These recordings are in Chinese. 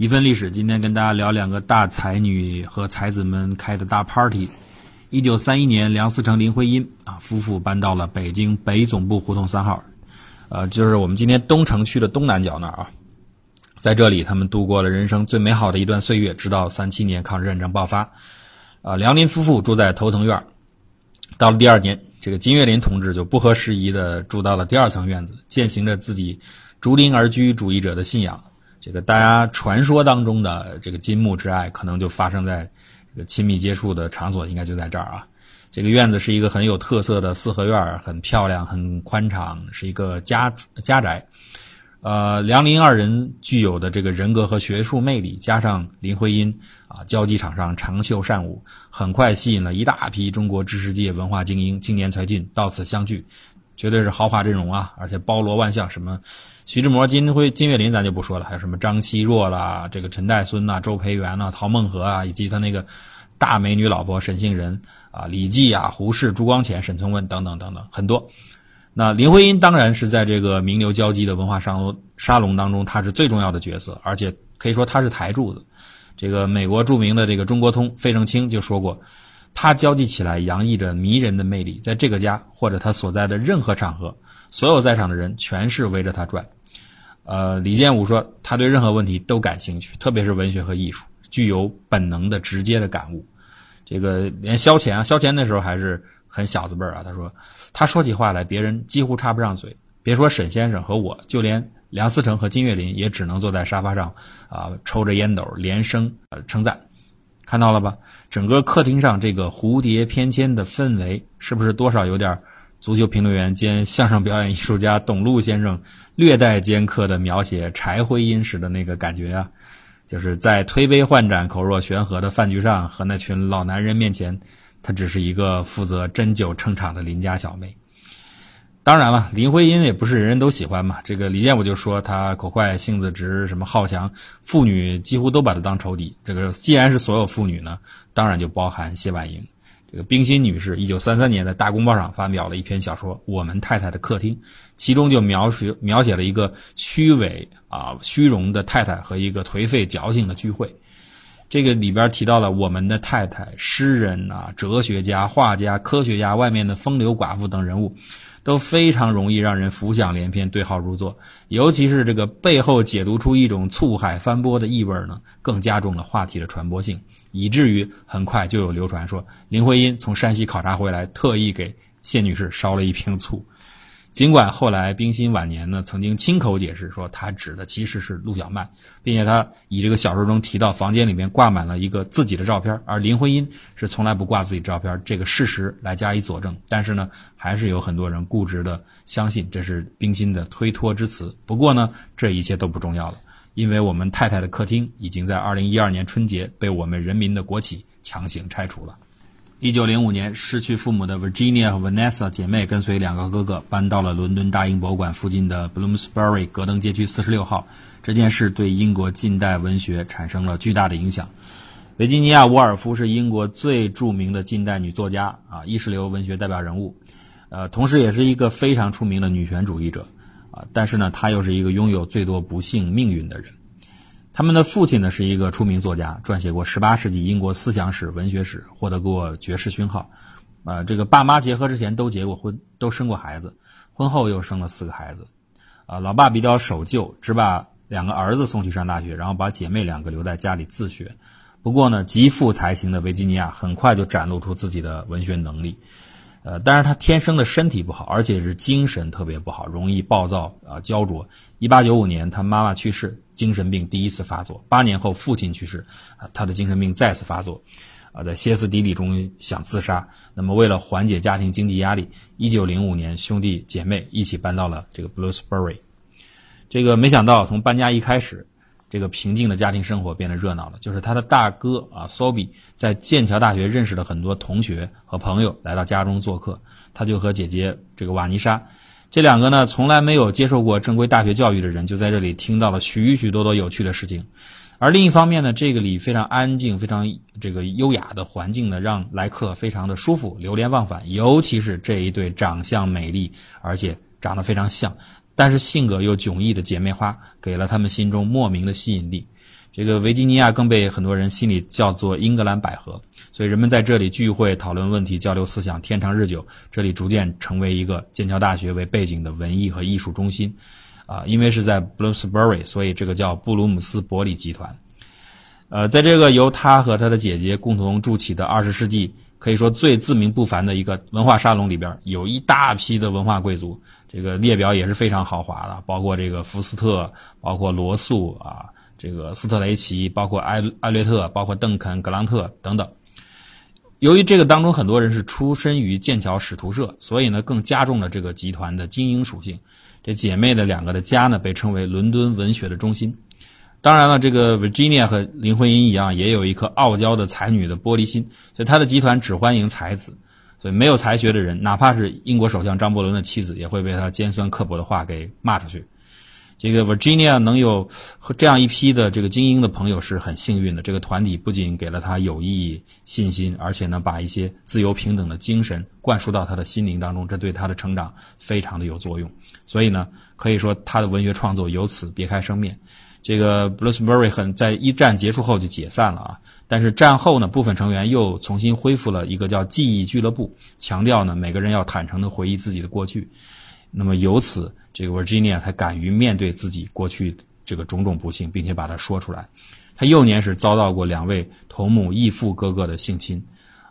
一份历史，今天跟大家聊两个大才女和才子们开的大 party。一九三一年，梁思成、林徽因啊夫妇搬到了北京北总部胡同三号，呃，就是我们今天东城区的东南角那儿啊。在这里，他们度过了人生最美好的一段岁月，直到三七年抗日战争爆发。啊，梁林夫妇住在头层院到了第二年，这个金岳霖同志就不合时宜的住到了第二层院子，践行着自己竹林而居主义者的信仰。这个大家传说当中的这个金木之爱，可能就发生在这个亲密接触的场所，应该就在这儿啊。这个院子是一个很有特色的四合院，很漂亮，很宽敞，是一个家家宅。呃，梁林二人具有的这个人格和学术魅力，加上林徽因啊，交际场上长袖善舞，很快吸引了一大批中国知识界文化精英、青年才俊到此相聚，绝对是豪华阵容啊！而且包罗万象，什么。徐志摩、金辉、金岳霖，咱就不说了，还有什么张奚若啦，这个陈岱孙呐、周培源呐、陶孟和啊，以及他那个大美女老婆沈杏仁啊、李济啊、胡适、朱光潜、沈从文等等等等，很多。那林徽因当然是在这个名流交际的文化沙龙沙龙当中，她是最重要的角色，而且可以说她是台柱子。这个美国著名的这个中国通费正清就说过，她交际起来洋溢着迷人的魅力，在这个家或者她所在的任何场合，所有在场的人全是围着她转。呃，李建武说，他对任何问题都感兴趣，特别是文学和艺术，具有本能的直接的感悟。这个连萧乾啊，萧乾那时候还是很小子辈儿啊。他说，他说起话来，别人几乎插不上嘴。别说沈先生和我，就连梁思成和金岳霖也只能坐在沙发上啊，抽着烟斗，连声呃称赞。看到了吧？整个客厅上这个蝴蝶翩跹的氛围，是不是多少有点？足球评论员兼相声表演艺术家董路先生略带尖刻的描写柴徽因时的那个感觉啊，就是在推杯换盏、口若悬河的饭局上，和那群老男人面前，他只是一个负责斟酒撑场的邻家小妹。当然了，林徽因也不是人人都喜欢嘛。这个李建武就说她口快、性子直、什么好强，妇女几乎都把她当仇敌。这个既然是所有妇女呢，当然就包含谢婉莹。这个冰心女士，一九三三年在《大公报》上发表了一篇小说《我们太太的客厅》，其中就描述描写了一个虚伪啊、虚荣的太太和一个颓废矫情的聚会。这个里边提到了我们的太太、诗人啊、哲学家、画家、科学家，外面的风流寡妇等人物，都非常容易让人浮想联翩、对号入座。尤其是这个背后解读出一种醋海翻波的意味呢，更加重了话题的传播性。以至于很快就有流传说，林徽因从山西考察回来，特意给谢女士烧了一瓶醋。尽管后来冰心晚年呢，曾经亲口解释说，她指的其实是陆小曼，并且她以这个小说中提到房间里面挂满了一个自己的照片，而林徽因是从来不挂自己照片这个事实来加以佐证。但是呢，还是有很多人固执的相信这是冰心的推脱之词。不过呢，这一切都不重要了。因为我们太太的客厅已经在二零一二年春节被我们人民的国企强行拆除了。一九零五年，失去父母的 Virginia 和 Vanessa 姐妹跟随两个哥哥搬到了伦敦大英博物馆附近的 Bloomsbury 格登街区四十六号。这件事对英国近代文学产生了巨大的影响。维吉尼亚·沃尔夫是英国最著名的近代女作家啊，意识流文学代表人物，呃，同时也是一个非常出名的女权主义者。啊，但是呢，他又是一个拥有最多不幸命运的人。他们的父亲呢是一个出名作家，撰写过十八世纪英国思想史、文学史，获得过爵士勋号。啊，这个爸妈结合之前都结过婚，都生过孩子，婚后又生了四个孩子。啊，老爸比较守旧，只把两个儿子送去上大学，然后把姐妹两个留在家里自学。不过呢，极富才情的维吉尼亚很快就展露出自己的文学能力。呃，但是他天生的身体不好，而且是精神特别不好，容易暴躁啊，焦灼。一八九五年，他妈妈去世，精神病第一次发作。八年后，父亲去世，啊，他的精神病再次发作，啊，在歇斯底里中想自杀。那么，为了缓解家庭经济压力，一九零五年，兄弟姐妹一起搬到了这个 Bluesbury。这个没想到，从搬家一开始。这个平静的家庭生活变得热闹了。就是他的大哥啊，Sobi 在剑桥大学认识了很多同学和朋友，来到家中做客。他就和姐姐这个瓦妮莎，这两个呢从来没有接受过正规大学教育的人，就在这里听到了许许多多有趣的事情。而另一方面呢，这个里非常安静、非常这个优雅的环境呢，让来客非常的舒服、流连忘返。尤其是这一对长相美丽，而且长得非常像。但是性格又迥异的姐妹花，给了他们心中莫名的吸引力。这个维吉尼亚更被很多人心里叫做英格兰百合，所以人们在这里聚会、讨论问题、交流思想，天长日久。这里逐渐成为一个剑桥大学为背景的文艺和艺术中心。啊，因为是在 Bloomsbury，所以这个叫布鲁姆斯伯里集团。呃，在这个由他和他的姐姐共同筑起的二十世纪可以说最自命不凡的一个文化沙龙里边，有一大批的文化贵族，这个列表也是非常豪华的，包括这个福斯特，包括罗素啊，这个斯特雷奇，包括埃埃略特，包括邓肯、格朗特等等。由于这个当中很多人是出身于剑桥使徒社，所以呢，更加重了这个集团的精英属性。这姐妹的两个的家呢，被称为伦敦文学的中心。当然了，这个 Virginia 和林徽因一样，也有一颗傲娇的才女的玻璃心，所以她的集团只欢迎才子。所以没有才学的人，哪怕是英国首相张伯伦的妻子，也会被他尖酸刻薄的话给骂出去。这个 Virginia 能有这样一批的这个精英的朋友是很幸运的。这个团体不仅给了他有益信心，而且呢，把一些自由平等的精神灌输到他的心灵当中，这对他的成长非常的有作用。所以呢，可以说他的文学创作由此别开生面。这个 Bloomsbury 很在一战结束后就解散了啊，但是战后呢，部分成员又重新恢复了一个叫记忆俱乐部，强调呢每个人要坦诚的回忆自己的过去。那么由此，这个 Virginia 才敢于面对自己过去这个种种不幸，并且把它说出来。他幼年时遭到过两位同母异父哥哥的性侵，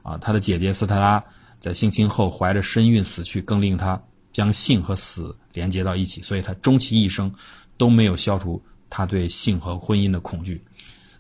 啊，他的姐姐斯特拉在性侵后怀着身孕死去，更令他。将性和死连接到一起，所以他终其一生都没有消除他对性和婚姻的恐惧。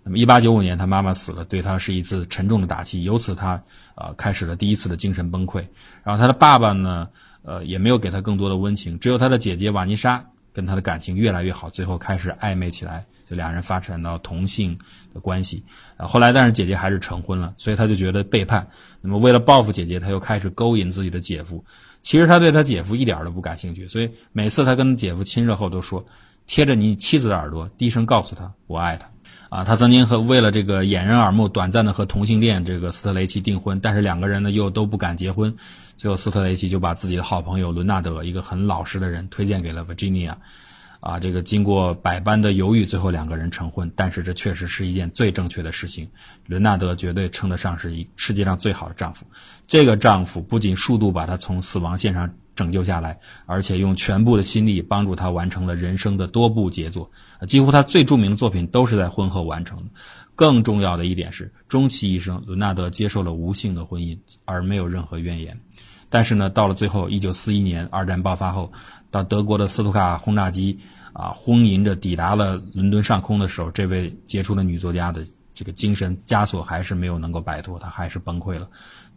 那么，一八九五年，他妈妈死了，对他是一次沉重的打击，由此他呃开始了第一次的精神崩溃。然后，他的爸爸呢，呃，也没有给他更多的温情，只有他的姐姐瓦妮莎跟他的感情越来越好，最后开始暧昧起来，就两人发展到同性的关系。啊，后来但是姐姐还是成婚了，所以他就觉得背叛。那么，为了报复姐姐，他又开始勾引自己的姐夫。其实他对他姐夫一点都不感兴趣，所以每次他跟姐夫亲热后都说：“贴着你妻子的耳朵，低声告诉她我爱她。”啊，他曾经和为了这个掩人耳目，短暂的和同性恋这个斯特雷奇订婚，但是两个人呢又都不敢结婚，最后斯特雷奇就把自己的好朋友伦纳德，一个很老实的人，推荐给了 Virginia。啊，这个经过百般的犹豫，最后两个人成婚。但是这确实是一件最正确的事情。伦纳德绝对称得上是一世界上最好的丈夫。这个丈夫不仅数度把他从死亡线上拯救下来，而且用全部的心力帮助他完成了人生的多部杰作。几乎他最著名的作品都是在婚后完成。更重要的一点是，终其一生，伦纳德接受了无性的婚姻，而没有任何怨言。但是呢，到了最后，一九四一年二战爆发后。到德国的斯图卡轰炸机啊轰吟着抵达了伦敦上空的时候，这位杰出的女作家的这个精神枷锁还是没有能够摆脱，她还是崩溃了，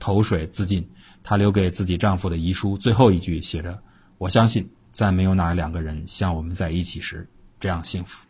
投水自尽。她留给自己丈夫的遗书最后一句写着：“我相信，再没有哪两个人像我们在一起时这样幸福。”